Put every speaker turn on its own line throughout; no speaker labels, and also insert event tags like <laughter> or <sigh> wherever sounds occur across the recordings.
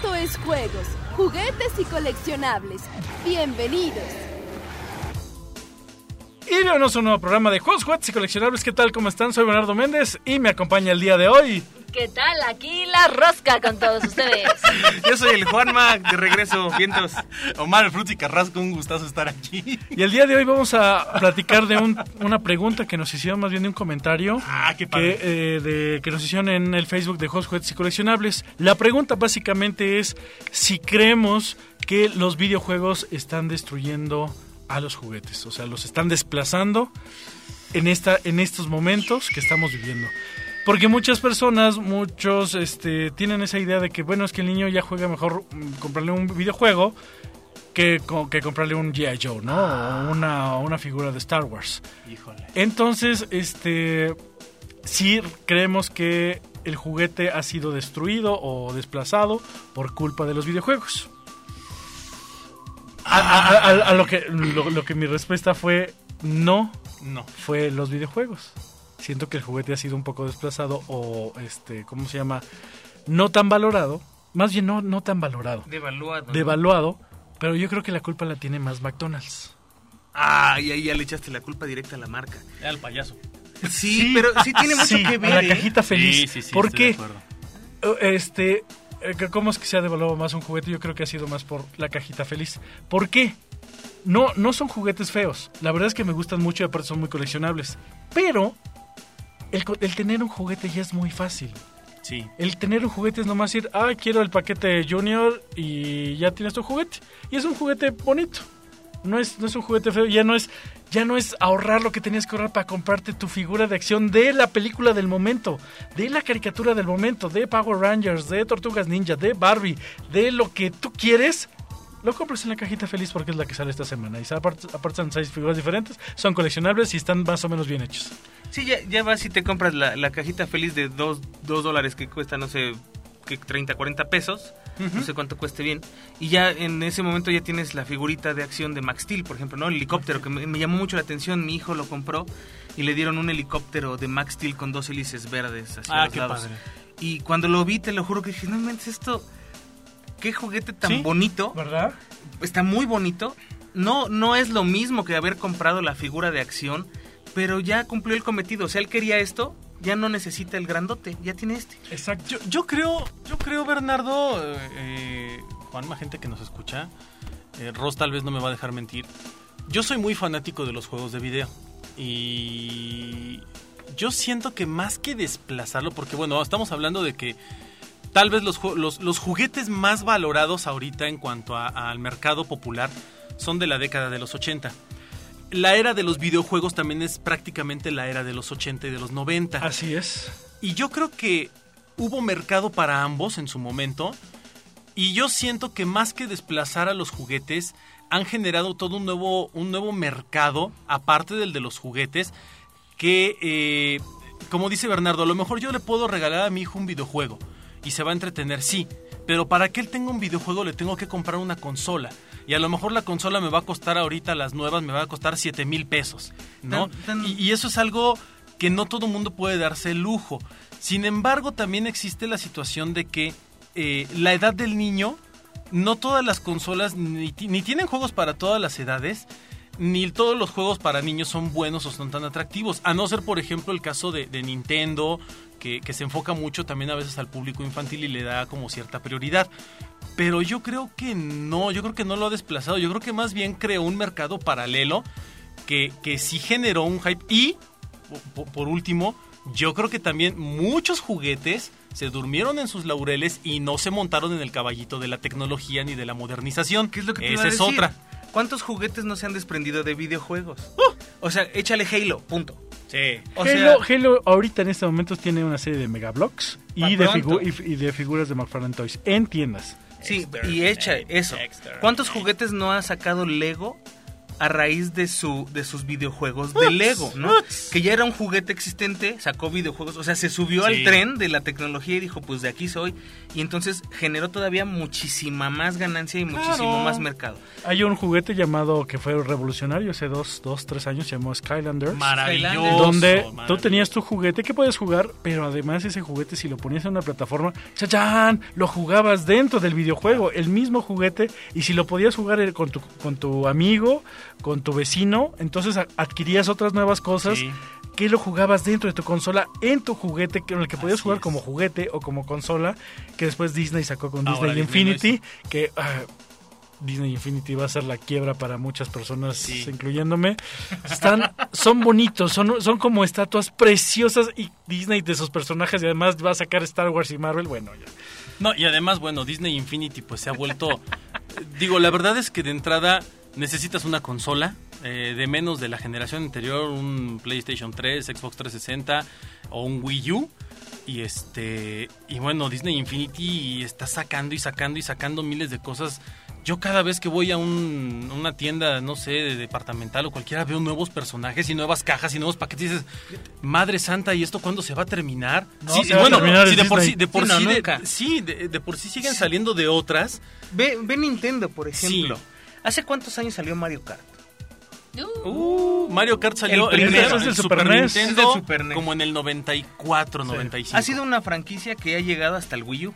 Esto es juegos, juguetes y coleccionables. Bienvenidos.
Y bienvenidos a un nuevo programa de juegos, juguetes y coleccionables. ¿Qué tal? ¿Cómo están? Soy Bernardo Méndez y me acompaña el día de hoy.
¿Qué tal? Aquí la rosca con todos ustedes. <laughs>
Yo soy el Juanma, de regreso, vientos. Omar, y Carrasco, un gustazo estar aquí.
Y el día de hoy vamos a platicar de un- una pregunta que nos hicieron, más bien de un comentario.
Ah, qué padre.
que, eh, de, que nos hicieron en el Facebook de Juegos, Juguetes y Coleccionables. La pregunta básicamente es si creemos que los videojuegos están destruyendo a los juguetes, o sea, los están desplazando en, esta, en estos momentos que estamos viviendo. Porque muchas personas, muchos este, tienen esa idea de que, bueno, es que el niño ya juega mejor mm, comprarle un videojuego que, que comprarle un G.I. Joe, ¿no? O una, una figura de Star Wars.
Híjole.
Entonces, este, sí creemos que el juguete ha sido destruido o desplazado por culpa de los videojuegos. A, a- a- a lo, que, lo, lo que mi respuesta fue no,
No.
fue los videojuegos. Siento que el juguete ha sido un poco desplazado o, este, ¿cómo se llama? No tan valorado. Más bien no, no tan valorado.
Devaluado. ¿no?
Devaluado. Pero yo creo que la culpa la tiene más McDonald's.
Ah, y ahí ya le echaste la culpa directa a la marca.
Al payaso.
Sí, pero sí tiene mucho
Sí,
que
a
ver.
la
¿eh?
cajita feliz.
Sí, sí, sí.
¿Por qué? Este, eh, ¿cómo es que se ha devaluado más un juguete? Yo creo que ha sido más por la cajita feliz. ¿Por qué? No, no son juguetes feos. La verdad es que me gustan mucho y aparte son muy coleccionables. Pero el, tener un juguete ya es muy fácil.
Sí.
El tener un juguete es nomás ir, ah, quiero el paquete Junior y ya tienes tu juguete. Y es un juguete bonito. No es, no es un juguete feo, ya no es, ya no es ahorrar lo que tenías que ahorrar para comprarte tu figura de acción de la película del momento, de la caricatura del momento, de Power Rangers, de Tortugas Ninja, de Barbie, de lo que tú quieres. Lo compras en la cajita feliz porque es la que sale esta semana. Y aparte, aparte son seis figuras diferentes, son coleccionables y están más o menos bien hechos.
Sí, ya, ya vas y te compras la, la cajita feliz de 2 dólares que cuesta, no sé, que 30, 40 pesos. No sé cuánto cueste bien. Y ya en ese momento ya tienes la figurita de acción de Max Steel, por ejemplo, ¿no? El helicóptero, que me, me llamó mucho la atención. Mi hijo lo compró y le dieron un helicóptero de Max Steel con dos hélices verdes hacia
Ah,
los
qué
lados.
padre.
Y cuando lo vi, te lo juro que dije, no inventes esto. Qué juguete tan
Sí,
bonito.
¿Verdad?
Está muy bonito. No, no es lo mismo que haber comprado la figura de acción, pero ya cumplió el cometido. O sea, él quería esto, ya no necesita el grandote, ya tiene este.
Exacto.
Yo, yo creo, yo creo, Bernardo, eh, Juanma, gente que nos escucha, eh, Ross tal vez no me va a dejar mentir. Yo soy muy fanático de los juegos de video. Y yo siento que más que desplazarlo, porque bueno, estamos hablando de que tal vez los, los, los juguetes más valorados ahorita en cuanto al mercado popular son de la década de los 80. La era de los videojuegos también es prácticamente la era de los 80 y de los 90.
Así es.
Y yo creo que hubo mercado para ambos en su momento. Y yo siento que más que desplazar a los juguetes, han generado todo un nuevo, un nuevo mercado, aparte del de los juguetes, que, eh, como dice Bernardo, a lo mejor yo le puedo regalar a mi hijo un videojuego y se va a entretener, sí. Pero para que él tenga un videojuego le tengo que comprar una consola. Y a lo mejor la consola me va a costar ahorita, las nuevas, me va a costar 7 mil pesos. ¿no?
Tan- tan-
Y, y eso es algo que no todo mundo puede darse el lujo. Sin embargo, también existe la situación de que eh, la edad del niño, no todas las consolas ni, ni tienen juegos para todas las edades, ni todos los juegos para niños son buenos o son tan atractivos. A no ser, por ejemplo, el caso de, de Nintendo, que, que se enfoca mucho también a veces al público infantil y le da como cierta prioridad. Pero yo creo que no, yo creo que no lo ha desplazado. Yo creo que más bien creó un mercado paralelo que, que sí generó un hype. Y, po- por último, yo creo que también muchos juguetes se durmieron en sus laureles y no se montaron en el caballito de la tecnología ni de la modernización.
¿Qué es lo que te
Esa es
decir?
otra.
¿Cuántos juguetes no se han desprendido de videojuegos? O sea, échale Halo, punto.
Sí.
O
Halo,
sea,
Halo ahorita en este momento tiene una serie de Megablocks y de, y, y de figuras de McFarlane Toys en tiendas.
sí,
Extern,
y echa
eh,
eso.
extern.
¿Cuántos juguetes no ha sacado Lego a raíz de su de sus videojuegos de Lego, ¿no? Que ya era un juguete existente, sacó videojuegos, o sea, se subió
Sí.
al tren de la tecnología y dijo, pues de aquí soy. Y entonces generó todavía muchísima más ganancia y muchísimo más mercado.
Hay un juguete llamado que fue revolucionario hace dos, dos tres años, se llamó Skylanders.
Maravilloso.
donde tú tenías tu juguete que puedes jugar, pero además ese juguete si lo ponías en una plataforma, ¡chachán! Lo jugabas dentro del videojuego, el mismo juguete, y si lo podías jugar eh, con tu, con tu amigo, con tu vecino, entonces adquirías otras nuevas cosas
Sí.
que lo jugabas dentro de tu consola, en tu juguete, en el que podías
Así
jugar
es.
como juguete o como consola, que después Disney sacó con Disney Infinity, que... ah, Disney Infinity va a ser la quiebra para muchas personas,
Sí.
incluyéndome. Están, son bonitos, son, son como estatuas preciosas y Disney de sus personajes y además va a sacar Star Wars y Marvel. Bueno, ya.
No, y además, bueno, Disney Infinity pues se ha vuelto... digo, la verdad es que de entrada necesitas una consola eh, de menos de la generación anterior, un PlayStation 3, Xbox 360 o un Wii U. Y este y bueno, Disney Infinity está sacando y sacando y sacando miles de cosas. Yo cada vez que voy a un- una tienda, no sé, de departamental o cualquiera, veo nuevos personajes y nuevas cajas y nuevos paquetes. Y dices, Madre Santa, ¿y esto cuándo se va a terminar?
No,
sí,
se va a terminar
sí, de por sí, de por
Sí, no,
sí, de- sí, de, de por sí siguen saliendo de otras.
Ve, ve Nintendo, por ejemplo.
Sí.
¿Hace cuántos años salió Mario Kart?
Uh, Mario Kart salió
El
en
primero
es del Super NES.
Nintendo
del Super NES.
como en el 94, 95.
Ha sido una franquicia que ha llegado hasta el Wii U.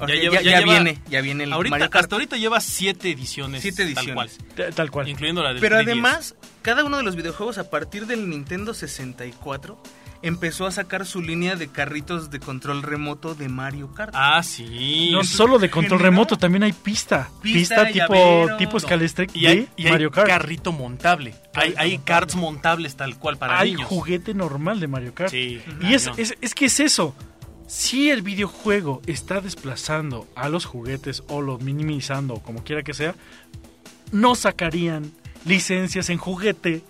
Ya
Ya,
lleva- ya
ya
lleva-
viene, ya viene el
ahorita,
Mario Kart.
hasta ahorita lleva siete ediciones.
Siete
Tal cual,
ediciones.
Tal cual.
incluyendo la del
Pero
3DS.
además, cada uno de los videojuegos a partir del Nintendo 64 empezó a sacar su línea de carritos de control remoto de Mario Kart.
Ah, sí.
No solo de control
generó-
remoto, también hay pista.
Pista,
Pista, tipo,
llavero,
tipo
no.
Scalestric
y hay, hay
Mario Kart.
carrito montable. Hay, hay karts montables tal cual para
hay
niños.
juguete normal de Mario Kart.
Sí,
Y es, es, es que es eso. Si el videojuego está desplazando a los juguetes o los minimizando o como quiera que sea, no sacarían licencias en juguete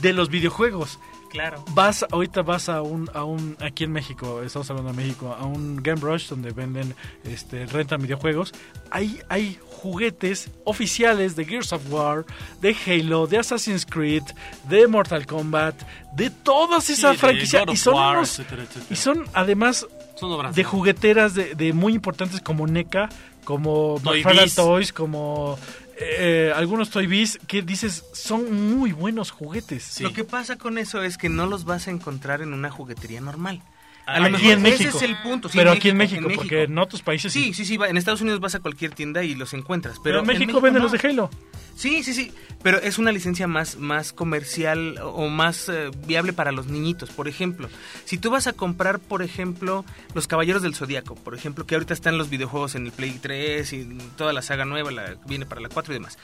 de los videojuegos.
Claro.
Vas, ahorita vas a un, a un, aquí en México, estamos hablando de México, a un Game Rush donde venden, este, rentan videojuegos. Hay, hay juguetes oficiales de Gears of War, de Halo, de Assassin's Creed, de Mortal Kombat, de todas esas franquicias. Y son,
War,
unos-
etcétera, etcétera.
y son además
Son
de jugueteras de, de muy importantes como NECA, como McFarlane. Toys, como eh, algunos Toy Biz, que dices, son muy buenos juguetes.
Lo que pasa con eso es que no los vas a encontrar en una juguetería normal. A
Aquí
lo mejor
en México.
ese es el punto. sí,
pero aquí en México, porque en otros países
Sí, sí, sí, va- en Estados Unidos vas a cualquier tienda y los encuentras.
Pero,
Pero,
en México, venden
no.
los de Halo.
Sí, sí, sí, pero es una licencia más, más comercial o o más eh, viable para los niñitos. Por ejemplo, si tú vas a comprar, por ejemplo, los Caballeros del Zodíaco, por ejemplo, que ahorita están los videojuegos en el Play 3 y toda la saga nueva, la, viene para la 4 y demás.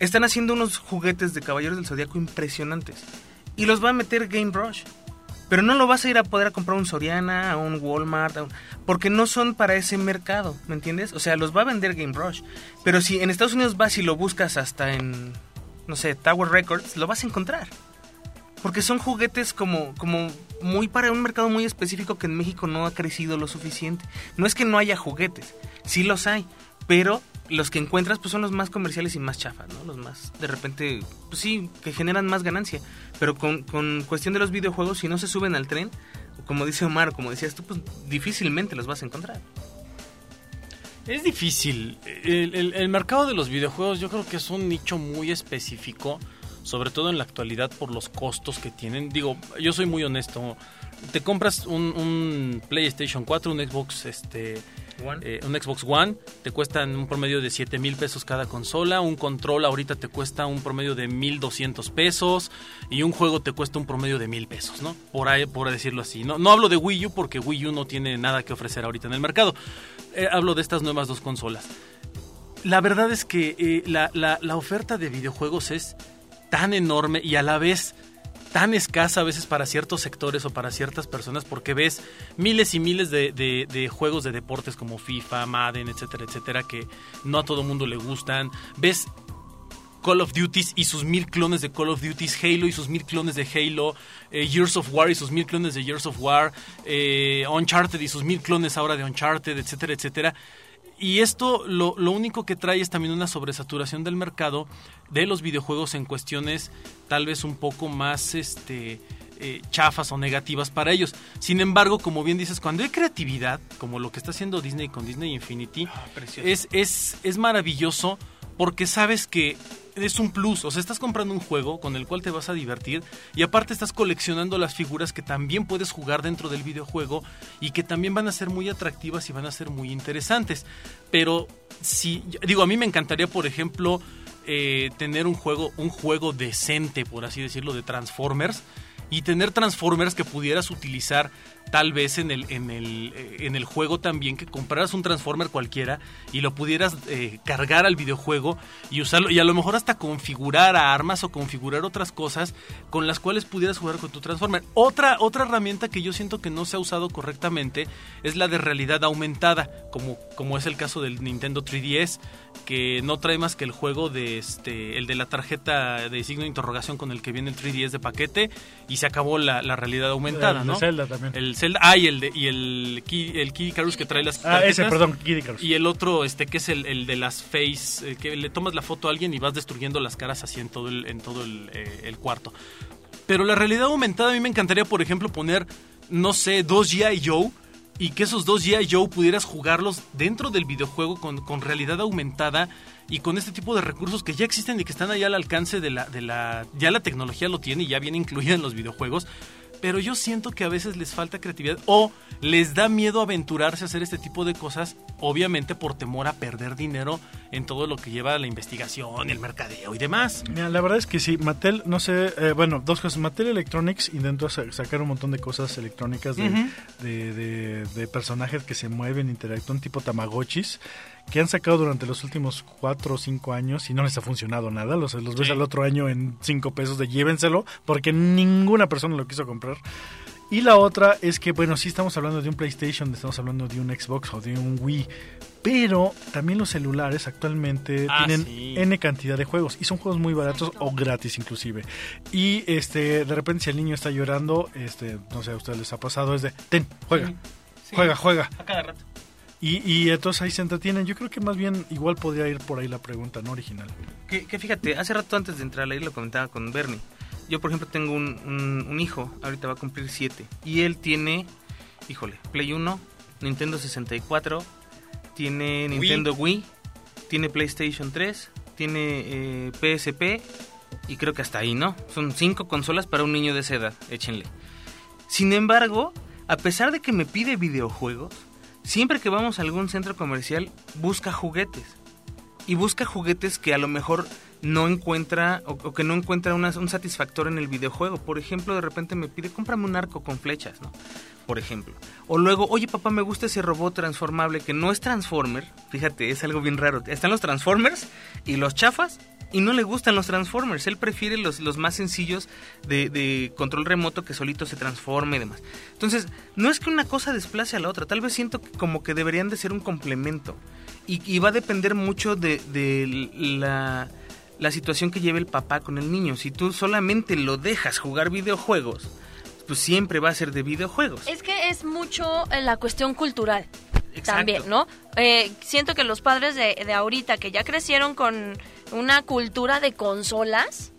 Están haciendo unos juguetes de Caballeros del Zodíaco impresionantes. Y los va a meter Game Rush. Pero no lo vas a ir a poder comprar un Soriana, a un Walmart, porque no son para ese mercado, ¿me entiendes? O sea, los va a vender Game Rush. Pero si en Estados Unidos vas y lo buscas hasta en, no sé, Tower Records, lo vas a encontrar. Porque son juguetes como, como muy para un mercado muy específico que en México no ha crecido lo suficiente. No es que no haya juguetes, sí los hay, pero los que encuentras pues son los más comerciales y más chafas, ¿no? Los más, de repente, pues sí, que generan más ganancia. Pero con, con cuestión de los videojuegos, si no se suben al tren, como dice Omar, como decías tú, pues difícilmente los vas a encontrar.
Es difícil. El, el- mercado de los videojuegos yo creo que es un nicho muy específico, sobre todo en la actualidad por los costos que tienen. Digo, yo soy muy honesto. Te compras un, un PlayStation 4, un Xbox, este, eh, un Xbox One, te cuestan un promedio de 7 mil pesos cada consola. Un control ahorita te cuesta un promedio de 1200 pesos. Y un juego te cuesta un promedio de mil pesos, ¿no? Por, ahí, por decirlo así. No, no hablo de Wii U porque Wii U no tiene nada que ofrecer ahorita en el mercado. Eh, hablo de estas nuevas dos consolas. La verdad es que eh, la, la- la oferta de videojuegos es tan enorme y a la vez tan escasa a veces para ciertos sectores o para ciertas personas porque ves miles y miles de, juegos de deportes como FIFA, Madden, etcétera, etcétera, que no a todo mundo le gustan. Ves Call of Duty y sus mil clones de Call of Duty, Halo y sus mil clones de Halo, eh, Years of War y sus mil clones de Years of War, eh, Uncharted y sus mil clones ahora de Uncharted, etcétera, etcétera. Y esto lo, lo único que trae es también una sobresaturación del mercado de los videojuegos en cuestiones tal vez un poco más este eh, chafas o negativas para ellos. Sin embargo, como bien dices, cuando hay creatividad, como lo que está haciendo Disney con Disney Infinity,
precioso.
es, es, es maravilloso porque sabes que es un plus, o sea, estás comprando un juego con el cual te vas a divertir y aparte estás coleccionando las figuras que también puedes jugar dentro del videojuego y que también van a ser muy atractivas y van a ser muy interesantes. Pero si, digo, a mí me encantaría, por ejemplo, eh, tener un juego, un juego decente, por así decirlo, de Transformers y tener Transformers que pudieras utilizar tal vez en el, en el, eh, en el juego también, que compraras un Transformer cualquiera y lo pudieras eh, cargar al videojuego y usarlo, y a lo mejor hasta configurar armas o configurar otras cosas con las cuales pudieras jugar con tu Transformer. Otra, otra herramienta que yo siento que no se ha usado correctamente es la de realidad aumentada, como, como es el caso del Nintendo 3DS, que no trae más que el juego de este, el de la tarjeta de signo de interrogación con el que viene el 3DS de paquete y se acabó la, la realidad aumentada,
El. Zelda también.
El Zelda, ah, y el, de, y el, el Kid Icarus que trae las
Ah, ese, perdón, Kid Icarus.
Y el otro, este, que es el, el de las face, eh, que le tomas la foto a alguien y vas destruyendo las caras así en todo el, en todo el, eh, el cuarto. Pero la realidad aumentada a mí me encantaría, por ejemplo, poner, no sé, dos G.I. Joe y que esos dos G.I. Joe pudieras jugarlos dentro del videojuego con, con realidad aumentada y con este tipo de recursos que ya existen y que están allá al alcance de la, de la... Ya la tecnología lo tiene y ya viene incluida en los videojuegos. Pero yo siento que a veces les falta creatividad o les da miedo aventurarse a hacer este tipo de cosas, obviamente por temor a perder dinero en todo lo que lleva a la investigación, el mercadeo y demás.
Mira, la verdad es que sí, Mattel, no sé, eh, bueno, dos cosas. Mattel Electronics intentó sa- sacar un montón de cosas electrónicas de, de, de- de personajes que se mueven, interactúan tipo Tamagotchis, que han sacado durante los últimos cuatro o cinco años y no les ha funcionado nada. Los, los ves
Sí.
al otro año en cinco pesos de llévenselo, porque ninguna persona lo quiso comprar. Y la otra es que, bueno, sí estamos hablando de un PlayStation, estamos hablando de un Xbox o de un Wii, pero también los celulares actualmente
Ah,
tienen
sí.
N cantidad de juegos y son juegos muy baratos o gratis inclusive. Y este, de repente si el niño está llorando, este, no sé, a ustedes les ha pasado, es de, ten, juega,
Sí.
juega, juega.
A cada rato.
Y, y entonces ahí se entretienen. Yo creo que más bien igual podría ir por ahí la pregunta, no original.
Que, que fíjate, hace rato antes de entrar al aire lo comentaba con Bernie. Yo, por ejemplo, tengo un, un- un hijo, ahorita va a cumplir 7. Y él tiene, híjole, Play 1, Nintendo 64, tiene Nintendo Wii, tiene PlayStation 3, tiene eh, PSP y creo que hasta ahí, ¿no? Son cinco consolas para un niño de esa edad, échenle. Sin embargo, a pesar de que me pide videojuegos, siempre que vamos a algún centro comercial busca juguetes y busca juguetes que a lo mejor no encuentra o, que no encuentra un satisfactor en el videojuego. Por ejemplo, de repente me pide, cómprame un arco con flechas, ¿no? Por ejemplo. O luego, oye papá, me gusta ese robot transformable que no es Transformer. Fíjate, es algo bien raro. Están los Transformers y los chafas y no le gustan los Transformers. Él prefiere los, los más sencillos de, de control remoto que solito se transforme y demás. Entonces, no es que una cosa desplace a la otra. Tal vez siento que como que deberían de ser un complemento. Y, y va a depender mucho de, de la, la situación que lleve el papá con el niño. Si tú solamente lo dejas jugar videojuegos, pues siempre va a ser de videojuegos.
Es que es mucho en la cuestión cultural
Exacto.
también, ¿no? Eh, siento que los padres de, de ahorita que ya crecieron con una cultura de consolas,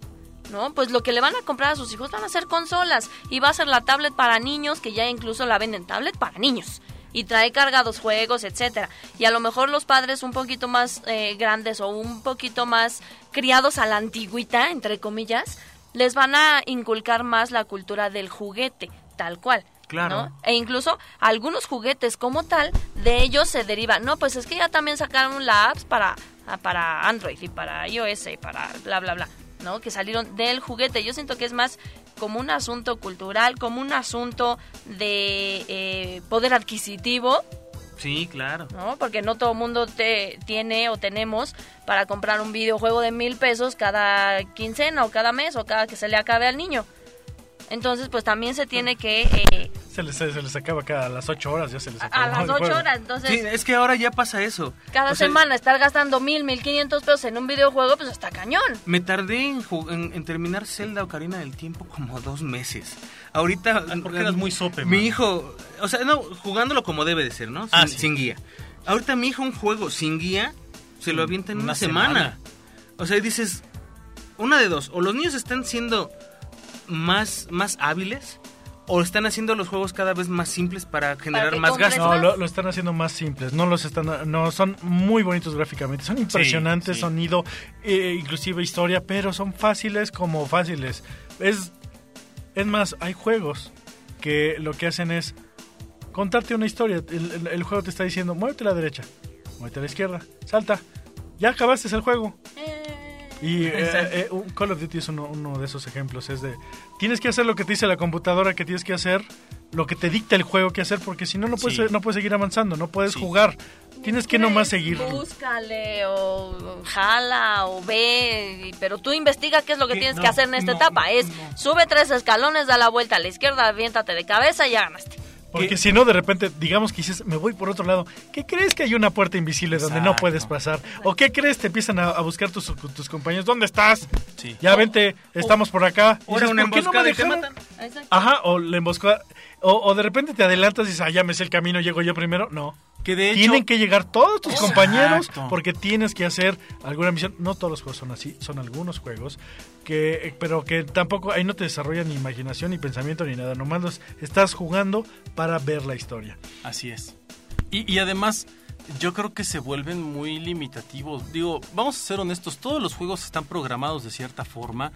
¿no? Pues lo que le van a comprar a sus hijos van a ser consolas y va a ser la tablet para niños que ya incluso la venden tablet para niños y trae cargados juegos, etcétera. Y a lo mejor los padres un poquito más eh, grandes o un poquito más criados a la antigüita, entre comillas, les van a inculcar más la cultura del juguete, tal cual.
Claro.
¿no? E incluso algunos juguetes como tal, de ellos se deriva. No, pues es que ya también sacaron la apps para, para Android y para iOS y para bla, bla, bla. ¿no? Que salieron del juguete. Yo siento que es más como un asunto cultural, como un asunto de eh, poder adquisitivo,
Sí, claro.
¿no? Porque no todo mundo te, tiene o tenemos para comprar un videojuego de mil pesos cada quincena o cada mes o cada que se le acabe al niño. Entonces, pues también se tiene que... eh,
Se les, se les acaba cada a las 8 horas, ya se les
a,
acaba.
a las
el
ocho
juego.
horas, entonces...
Sí, es que ahora ya pasa eso.
Cada
O sea,
semana estar gastando mil, mil quinientos pesos en un videojuego, pues está cañón.
Me tardé en, en- en terminar Zelda Ocarina del Tiempo como dos meses. Ahorita...
Ah, porque eras muy sope,
Mi
man.
hijo... O sea, no, jugándolo como debe de ser, ¿no? Sin,
Ah, sí.
sin guía. Ahorita mi hijo un juego sin guía se lo avienta en una,
Una
semana.
semana.
O sea, y dices, una de dos, o los niños están siendo más, más hábiles, o están haciendo los juegos cada vez más simples para generar más
compres
gasto.
No, lo, lo están haciendo más simples, no los están, no son muy bonitos gráficamente, son impresionantes,
sí.
sonido, eh, inclusive historia, pero son fáciles como fáciles. Es, es más, hay juegos que lo que hacen es contarte una historia. El, el- el juego te está diciendo, muévete a la derecha, muévete a la izquierda, salta, ya acabaste el juego. Y eh, <laughs> eh, Call of Duty es uno, uno de esos ejemplos. Es de, tienes que hacer lo que te dice la computadora que tienes que hacer, lo que te dicta el juego que hacer, porque si no, no puedes,
Sí.
no puedes seguir avanzando, no puedes
Sí.
jugar. Tienes que nomás seguir.
Búscale o jala o ve, pero tú investiga qué es lo que tienes
no,
que hacer en esta
no,
etapa. Es sube tres escalones, da la vuelta a la izquierda, aviéntate de cabeza y ya ganaste.
Porque
que-
si no, de repente, digamos que dices, me voy por otro lado. ¿Qué crees que hay una puerta invisible donde no puedes pasar? ¿O qué crees? Te empiezan a, a buscar tus, tus compañeros. ¿Dónde estás?
Sí.
Ya vente, estamos por acá. Y
O
dices,
una
¿por qué no me
emboscada y te matan.
Ajá, o la emboscada. O, o de repente te adelantas y dices, ah, ya me sé el camino, llego yo primero. No.
Que de hecho...
Tienen que llegar todos tus
Exacto.
compañeros porque tienes que hacer alguna misión. No todos los juegos son así, son algunos juegos que, pero que tampoco ahí no te desarrollan ni imaginación ni pensamiento ni nada. Nomás los estás jugando para ver la historia.
Así es. Y, y además, yo creo que se vuelven muy limitativos. Digo, vamos a ser honestos, todos los juegos están programados de cierta forma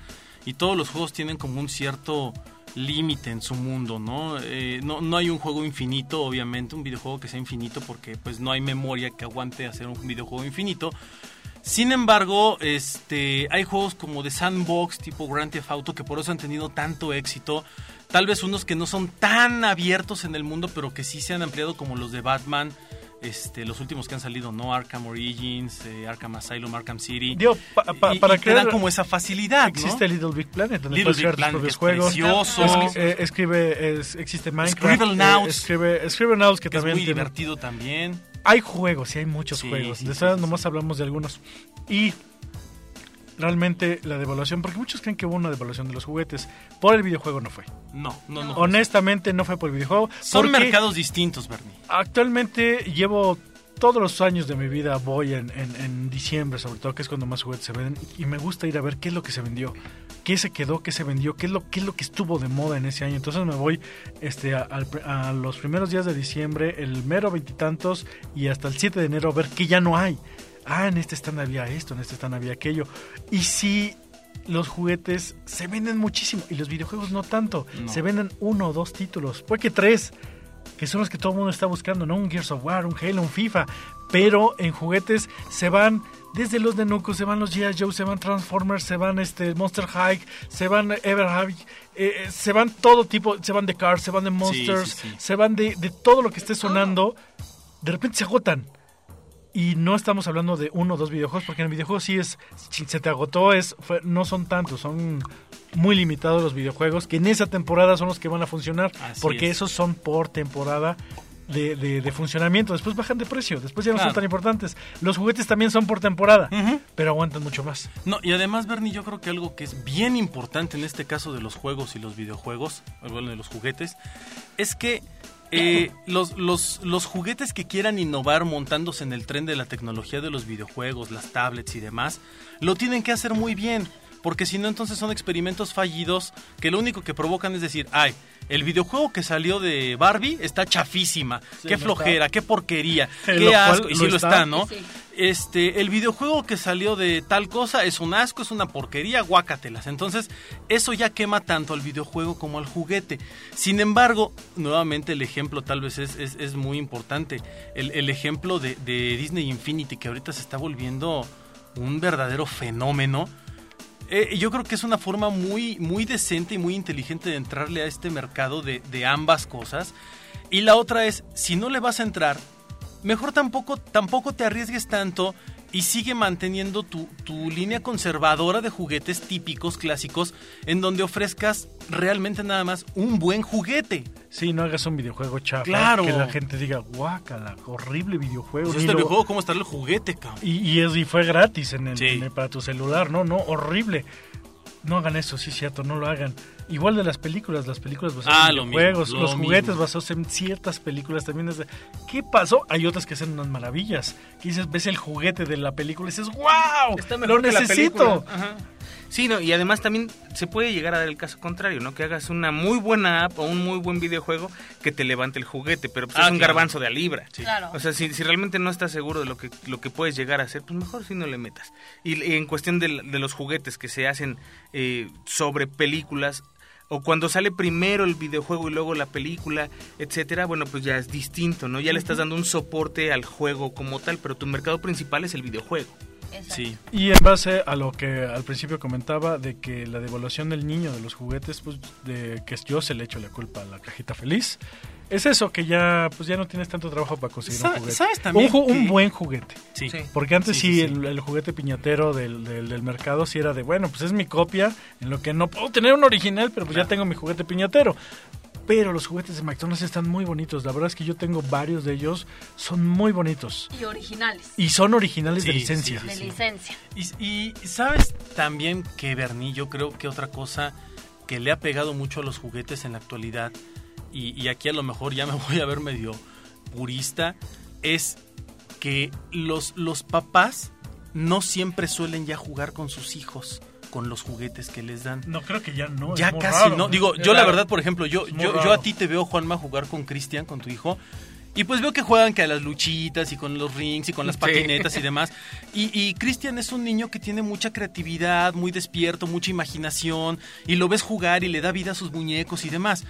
y todos los juegos tienen como un cierto límite en su mundo, ¿no? Eh, ¿no? No hay un juego infinito, obviamente, un videojuego que sea infinito porque pues no hay memoria que aguante hacer un videojuego infinito. Sin embargo, este, hay juegos como de sandbox tipo Grand Theft Auto que por eso han tenido tanto éxito. Tal vez unos que no son tan abiertos en el mundo, pero que sí se han ampliado como los de Batman, este, los últimos que han salido, ¿no? Arkham Origins, eh, Arkham Asylum, Arkham City.
Digo, pa- pa-
Y-
para
y te dan como esa facilidad, ¿no?
Existe Little Big Planet, donde
Little
puedes
Big Planet,
propios
que es
juegos.
precioso.
Es- eh, escribe, es- existe Minecraft.
Scribblenauts.
eh, escribe, Scribblenauts, que,
que es
también
muy
tiene-
divertido también.
Hay juegos, y hay muchos
Sí,
juegos.
sí,
de esas
sí,
nomás hablamos de algunos. Y realmente la devaluación, porque muchos creen que hubo una devaluación de los juguetes. Por el videojuego no fue.
No, no, no.
Honestamente no fue por el videojuego.
Son mercados distintos, Bernie.
Actualmente llevo todos los años de mi vida, voy en, en- en diciembre sobre todo, que es cuando más juguetes se venden, y me gusta ir a ver qué es lo que se vendió, qué se quedó, qué se vendió, qué es lo, qué es lo que estuvo de moda en ese año. Entonces me voy este, a, a los primeros días de diciembre, el mero veintitantos y hasta el 7 de enero a ver qué ya no hay. Ah, en este stand había esto, en este stand había aquello. Y sí, los juguetes se venden muchísimo y los videojuegos no tanto.
No.
Se venden uno o dos títulos, puede que tres, que son los que todo el mundo está buscando, ¿no? Un Gears of War, un Halo, un FIFA. Pero en juguetes se van desde los de Nuco, se van los G.I. Joe, se van Transformers, se van este Monster High, se van Ever High, eh, se van todo tipo, se van de Cars, se van de Monsters,
sí, sí.
se van de, de todo lo que esté sonando. De repente se agotan. Y no estamos hablando de uno o dos videojuegos, porque en el videojuego sí es, se te agotó, es, fue- no son tantos, son muy limitados los videojuegos, que en esa temporada son los que van a funcionar,
Así
porque
es.
esos son por temporada de, de- de funcionamiento, después bajan de precio, después ya no
Claro.
son tan importantes. Los juguetes también son por temporada, pero aguantan mucho más.
No, y además, Bernie, yo creo que algo que es bien importante en este caso de los juegos y los videojuegos, bueno, de los juguetes, es que eh, los, los, los juguetes que quieran innovar montándose en el tren de la tecnología de los videojuegos, las tablets y demás, lo tienen que hacer muy bien. Porque si no, entonces son experimentos fallidos que lo único que provocan es decir, ay, el videojuego que salió de Barbie está chafísima,
Sí,
qué
lo
flojera, qué porquería, <laughs> qué asco, y sí lo
está.
está, ¿no?
Sí.
Este, el videojuego que salió de tal cosa es un asco, es una porquería, guácatelas. Entonces, eso ya quema tanto al videojuego como al juguete. Sin embargo, nuevamente el ejemplo tal vez es, es, es muy importante. El, el ejemplo de, de Disney Infinity, que ahorita se está volviendo un verdadero fenómeno. Eh, yo creo que es una forma muy, muy decente y muy inteligente de entrarle a este mercado de, de ambas cosas. Y la otra es, si no le vas a entrar, mejor tampoco, tampoco te arriesgues tanto y sigue manteniendo tu, tu línea conservadora de juguetes típicos, clásicos, en donde ofrezcas realmente nada más un buen juguete.
Sí, no hagas un videojuego chafa,
Claro.
que la gente diga, guácala, horrible videojuego.
Pues este
lo-
videojuego, ¿cómo está el juguete, cabrón?
Y, y, es, y fue gratis en el,
Sí.
en el- para tu celular, ¿no? No, horrible. No hagan eso, sí, cierto, no lo hagan. Igual de las películas, las películas basadas
Ah,
en
lo mismo,
juegos,
lo
los juguetes
mismo.
basados en ciertas películas también es de, ¿qué pasó? Hay otras que hacen unas maravillas. Que dices, ves el juguete de la película y dices, ¡wow!
Está
¡Lo
mejor
necesito!
Sí, no, y además también se puede llegar a dar el caso contrario, ¿no? Que hagas una muy buena app o un muy buen videojuego que te levante el juguete, pero pues
Ah,
es un
claro.
garbanzo de a libra.
Claro.
O sea, si, si realmente no estás seguro de lo que, lo que puedes llegar a hacer, pues mejor si no le metas. Y, y en cuestión de, de los juguetes que se hacen eh, sobre películas, o cuando sale primero el videojuego y luego la película, etcétera, bueno, pues ya es distinto, ¿no? Ya le estás dando un soporte al juego como tal, pero tu mercado principal es el videojuego.
Exacto.
Sí.
Y en base a lo que al principio comentaba de que la devaluación del niño de los juguetes, pues de que yo se le echo la culpa a la cajita feliz, es eso, que ya pues ya no tienes tanto trabajo para conseguir un juguete.
¿sabes también
un, ju- un
que-
buen juguete.
Sí.
Sí.
Porque antes
Sí,
sí,
sí, sí.
El, el juguete piñatero del, del, del mercado sí era de, bueno, pues es mi copia, en lo que no puedo tener un original, pero pues ya tengo mi juguete piñatero. Pero los juguetes de McDonald's están muy bonitos. La verdad es que yo tengo varios de ellos, son muy bonitos.
Y originales.
Y son originales de
Sí,
licencia.
sí,
de licencia.
Y, y sabes también que Bernie, yo creo que otra cosa que le ha pegado mucho a los juguetes en la actualidad, y, y aquí a lo mejor ya me <laughs> voy a ver medio purista, es que los, los papás no siempre suelen ya jugar con sus hijos con los juguetes que les dan.
No, creo que ya no.
ya
es muy
casi
raro.
no. Digo, yo la verdad, por ejemplo, yo, yo, yo a ti te veo, Juanma, jugar con Cristian, con tu hijo. Y pues veo que juegan que a las luchitas y con los rings y con las
Sí.
patinetas y <laughs> demás. Y, y Cristian es un niño que tiene mucha creatividad, muy despierto, mucha imaginación. Y lo ves jugar y le da vida a sus muñecos y demás.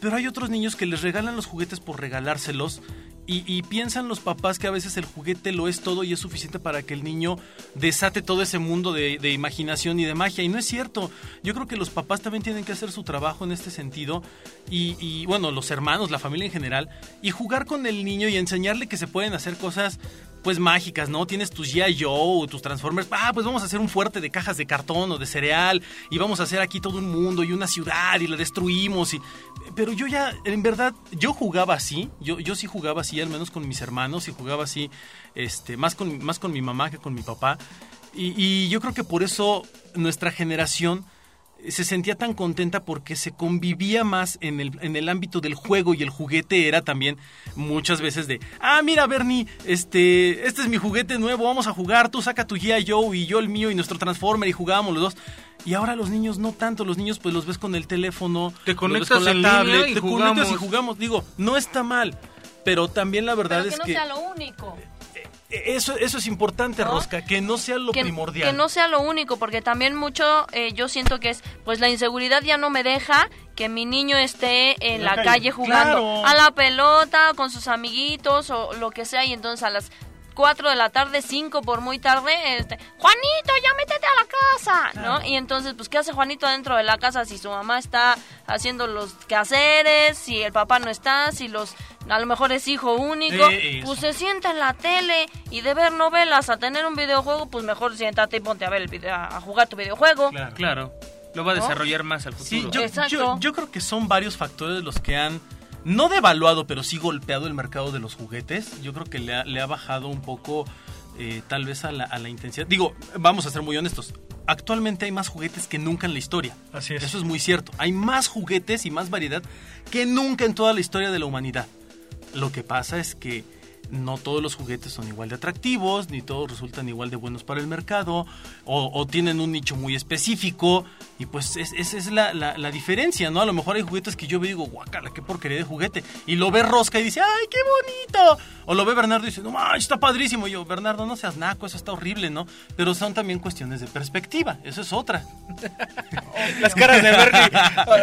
Pero hay otros niños que les regalan los juguetes por regalárselos. Y, piensan los papás que a veces el juguete lo es todo y es suficiente para que el niño desate todo ese mundo de, de imaginación y de magia. Y no es cierto. Yo creo que los papás también tienen que hacer su trabajo en este sentido. Y, y, bueno, los hermanos, la familia en general. Y jugar con el niño y enseñarle que se pueden hacer cosas pues mágicas, ¿no? Tienes tus G.I. Joe, tus Transformers. Ah, pues vamos a hacer un fuerte de cajas de cartón o de cereal. Y vamos a hacer aquí todo un mundo y una ciudad y la destruimos. Y... Pero yo ya, en verdad, yo jugaba así. Yo, yo sí jugaba así, al menos con mis hermanos. Y jugaba así, este, más con, más con mi mamá que con mi papá. Y, y yo creo que por eso nuestra generación se sentía tan contenta porque se convivía más en el, en el ámbito del juego y el juguete era también muchas veces de, ah, mira Bernie, este, este es mi juguete nuevo, vamos a jugar, tú saca tu G.I. Joe y yo el mío y nuestro Transformer y jugábamos los dos. Y ahora los niños no tanto, los niños pues los ves con el teléfono,
Te conectas
con la
en línea
tablet,
y
te conectas y
jugamos.
jugamos. Digo, no está mal, pero también la verdad
Pero que
es
no
que
sea lo único.
Eso, eso es importante,
¿No?
Rosca, que no sea lo
que,
primordial.
que no sea lo único, porque también mucho eh, yo siento que es, pues la inseguridad ya no me deja que mi niño esté en la, calle, jugando
Claro.
a la pelota con sus amiguitos o lo que sea y entonces a las 4 de la tarde, 5 por muy tarde, este, Juanito, ya métete a la casa, ¿no? Y entonces, pues, ¿qué hace Juanito dentro de la casa si su mamá está haciendo los quehaceres, si el papá no está, si los, a lo mejor es hijo único,
eso.
pues se sienta en la tele y de ver novelas a tener un videojuego, pues mejor siéntate y ponte a ver el video, a jugar tu videojuego.
Claro.
Claro, lo va a
¿No?
desarrollar más al
Sí,
futuro.
yo, yo, yo creo que son varios factores los que han, no devaluado, pero sí golpeado el mercado de los juguetes. Yo creo que le ha, le ha bajado un poco, eh, tal vez, a la, a la intensidad. Digo, vamos a ser muy honestos. Actualmente hay más juguetes que nunca en la historia.
Así es.
Eso es muy cierto. Hay más juguetes y más variedad que nunca en toda la historia de la humanidad. Lo que pasa es que no todos los juguetes son igual de atractivos, ni todos resultan igual de buenos para el mercado, o, o tienen un nicho muy específico, y pues es- esa es la, la- la diferencia, ¿no? A lo mejor hay juguetes que yo veo y digo, guacala, qué porquería de juguete, y lo ve Rosca y dice, ¡ay, qué bonito! O lo ve Bernardo y dice, no, manches, está padrísimo, y yo, Bernardo, no seas naco, eso está horrible, ¿no? Pero son también cuestiones de perspectiva, eso es otra. <laughs>
Las caras de Bernie.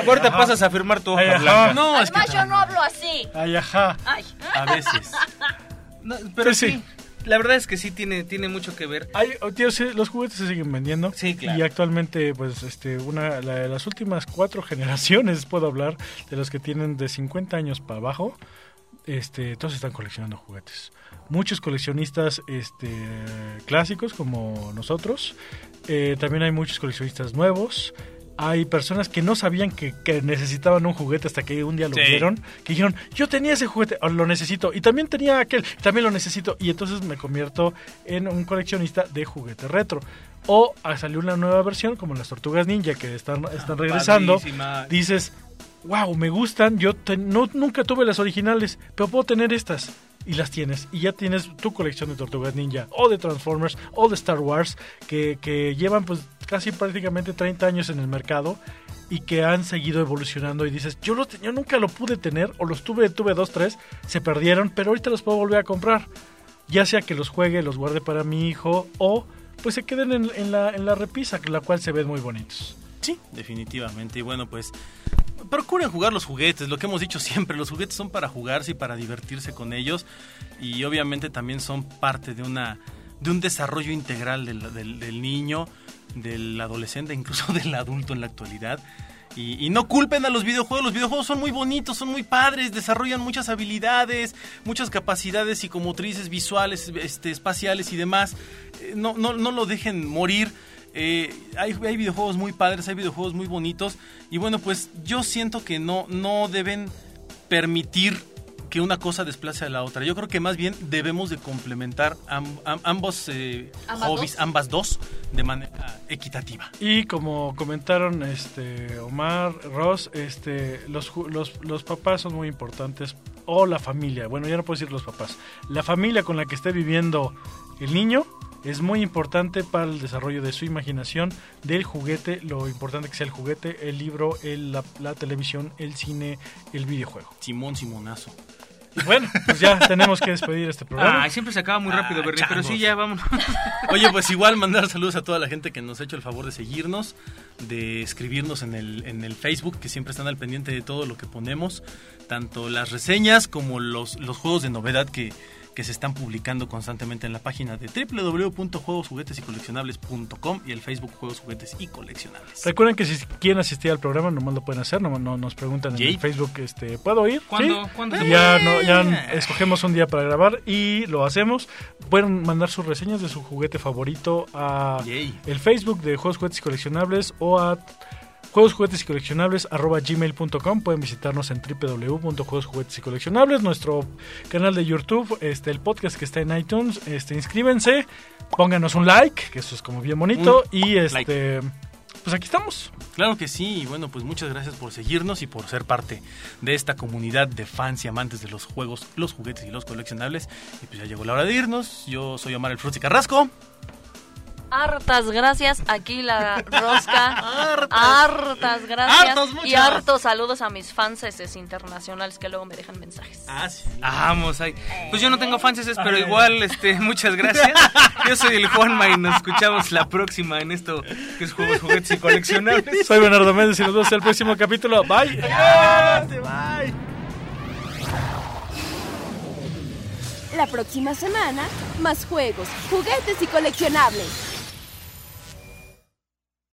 Ahorita pasas a firmar tu hoja blanca.
No, es que
Además, yo no hablo así.
Ay, ajá.
Ay.
a veces. <laughs>
No, pero
Sí,
la verdad es que sí tiene, tiene mucho que ver.
Hay, oh, tío, sí, los juguetes se siguen vendiendo.
Sí, claro.
Y actualmente, pues, este, una, la- de las últimas cuatro <laughs> generaciones, puedo hablar, de los que tienen de 50 años para abajo, este, todos están coleccionando juguetes. Muchos coleccionistas este, clásicos, como nosotros. Eh, también hay muchos coleccionistas nuevos. Hay personas que no sabían que, que necesitaban un juguete hasta que un día lo
Sí.
vieron, que dijeron, yo tenía ese juguete, o lo necesito, y también tenía aquel, también lo necesito, y entonces me convierto en un coleccionista de juguete retro. O ah, salió una nueva versión, como las Tortugas Ninja, que están, están regresando,
Padrísima.
dices, wow, me gustan, yo te- no, nunca tuve las originales, pero puedo tener estas. Y las tienes, y ya tienes tu colección de Tortugas Ninja, o de Transformers, o de Star Wars, que, que llevan pues casi prácticamente 30 años en el mercado y que han seguido evolucionando y dices, yo, lo te- yo nunca lo pude tener, o los tuve, tuve dos, tres, se perdieron, pero ahorita los puedo volver a comprar. Ya sea que los juegue, los guarde para mi hijo, o pues se queden en, en la, en la repisa, la cual se ven muy bonitos.
Sí, definitivamente. Y bueno, pues procuren jugar los juguetes, lo que hemos dicho siempre, los juguetes son para jugarse y para divertirse con ellos y obviamente también son parte de una de un desarrollo integral del, del- del niño, del adolescente, incluso <laughs> del adulto en la actualidad. Y, no culpen a los videojuegos, los videojuegos son muy bonitos, son muy padres, desarrollan muchas habilidades, muchas capacidades psicomotrices, visuales, este, espaciales y demás. Eh, No, no, no lo dejen morir. Eh, hay, hay videojuegos muy padres, hay videojuegos muy bonitos. Y bueno, pues yo siento que no, no deben permitir que una cosa desplace a la otra. Yo creo que más bien debemos de complementar am- am- ambos eh,
¿Ambas
hobbies,
dos?
ambas dos, de manera equitativa.
Y como comentaron este Omar, Ross, este los, ju- los, los papás son muy importantes o la familia, bueno, ya no puedo decir los papás. La familia con la que esté viviendo el niño es muy importante para el desarrollo de su imaginación, del juguete, lo importante que sea el juguete, el libro, el- la, la televisión, el cine, el videojuego.
Simón Simonazo.
Y bueno, pues ya tenemos que despedir este programa.
Ay, siempre se acaba muy rápido,
Ah,
Bernie, pero sí, ya vámonos. <laughs>
Oye, pues igual mandar saludos a toda la gente que nos ha hecho el favor de seguirnos, de escribirnos en el, en el Facebook, que siempre están al pendiente de todo lo que ponemos, tanto las reseñas como los, los juegos de novedad que, que se están publicando constantemente en la página de www.juegosjuguetesycoleccionables.com y el Facebook Juegos Juguetes y Coleccionables.
Recuerden que si quieren asistir al programa, nomás lo pueden hacer, nomás no, nos preguntan en el Facebook, este, ¿puedo ir?
¿Cuándo?
¿Sí?
¿Cuándo?
Y ya, no, ya escogemos un día para grabar y lo hacemos. Pueden mandar sus reseñas de su juguete favorito a
Yay.
el Facebook de Juegos Juguetes y Coleccionables o a juegos juguetes y coleccionables arroba gmail.com pueden visitarnos en www.juegos juguetes y coleccionables nuestro canal de YouTube este el podcast que está en iTunes este inscríbense pónganos un like que eso es como bien bonito y este pues aquí estamos
Claro que sí, y bueno, pues muchas gracias por seguirnos y por ser parte de esta comunidad de fans y amantes de los juegos, los juguetes y los coleccionables. Y pues ya llegó la hora de irnos. Yo soy Omar el Frutti Carrasco.
Hartas gracias, aquí la rosca. Hartas gracias.
Hartos,
y hartos saludos a mis fans internacionales que luego me dejan mensajes.
Ah, sí.
Vamos, ahí. Pues yo no tengo franceses, pero igual, este, <laughs> muchas gracias. Yo soy el Juanma y nos escuchamos la próxima en esto que es Juegos, Juguetes y Coleccionables.
soy Bernardo Méndez y nos vemos en el próximo capítulo bye
La próxima semana, más juegos, juguetes y coleccionables.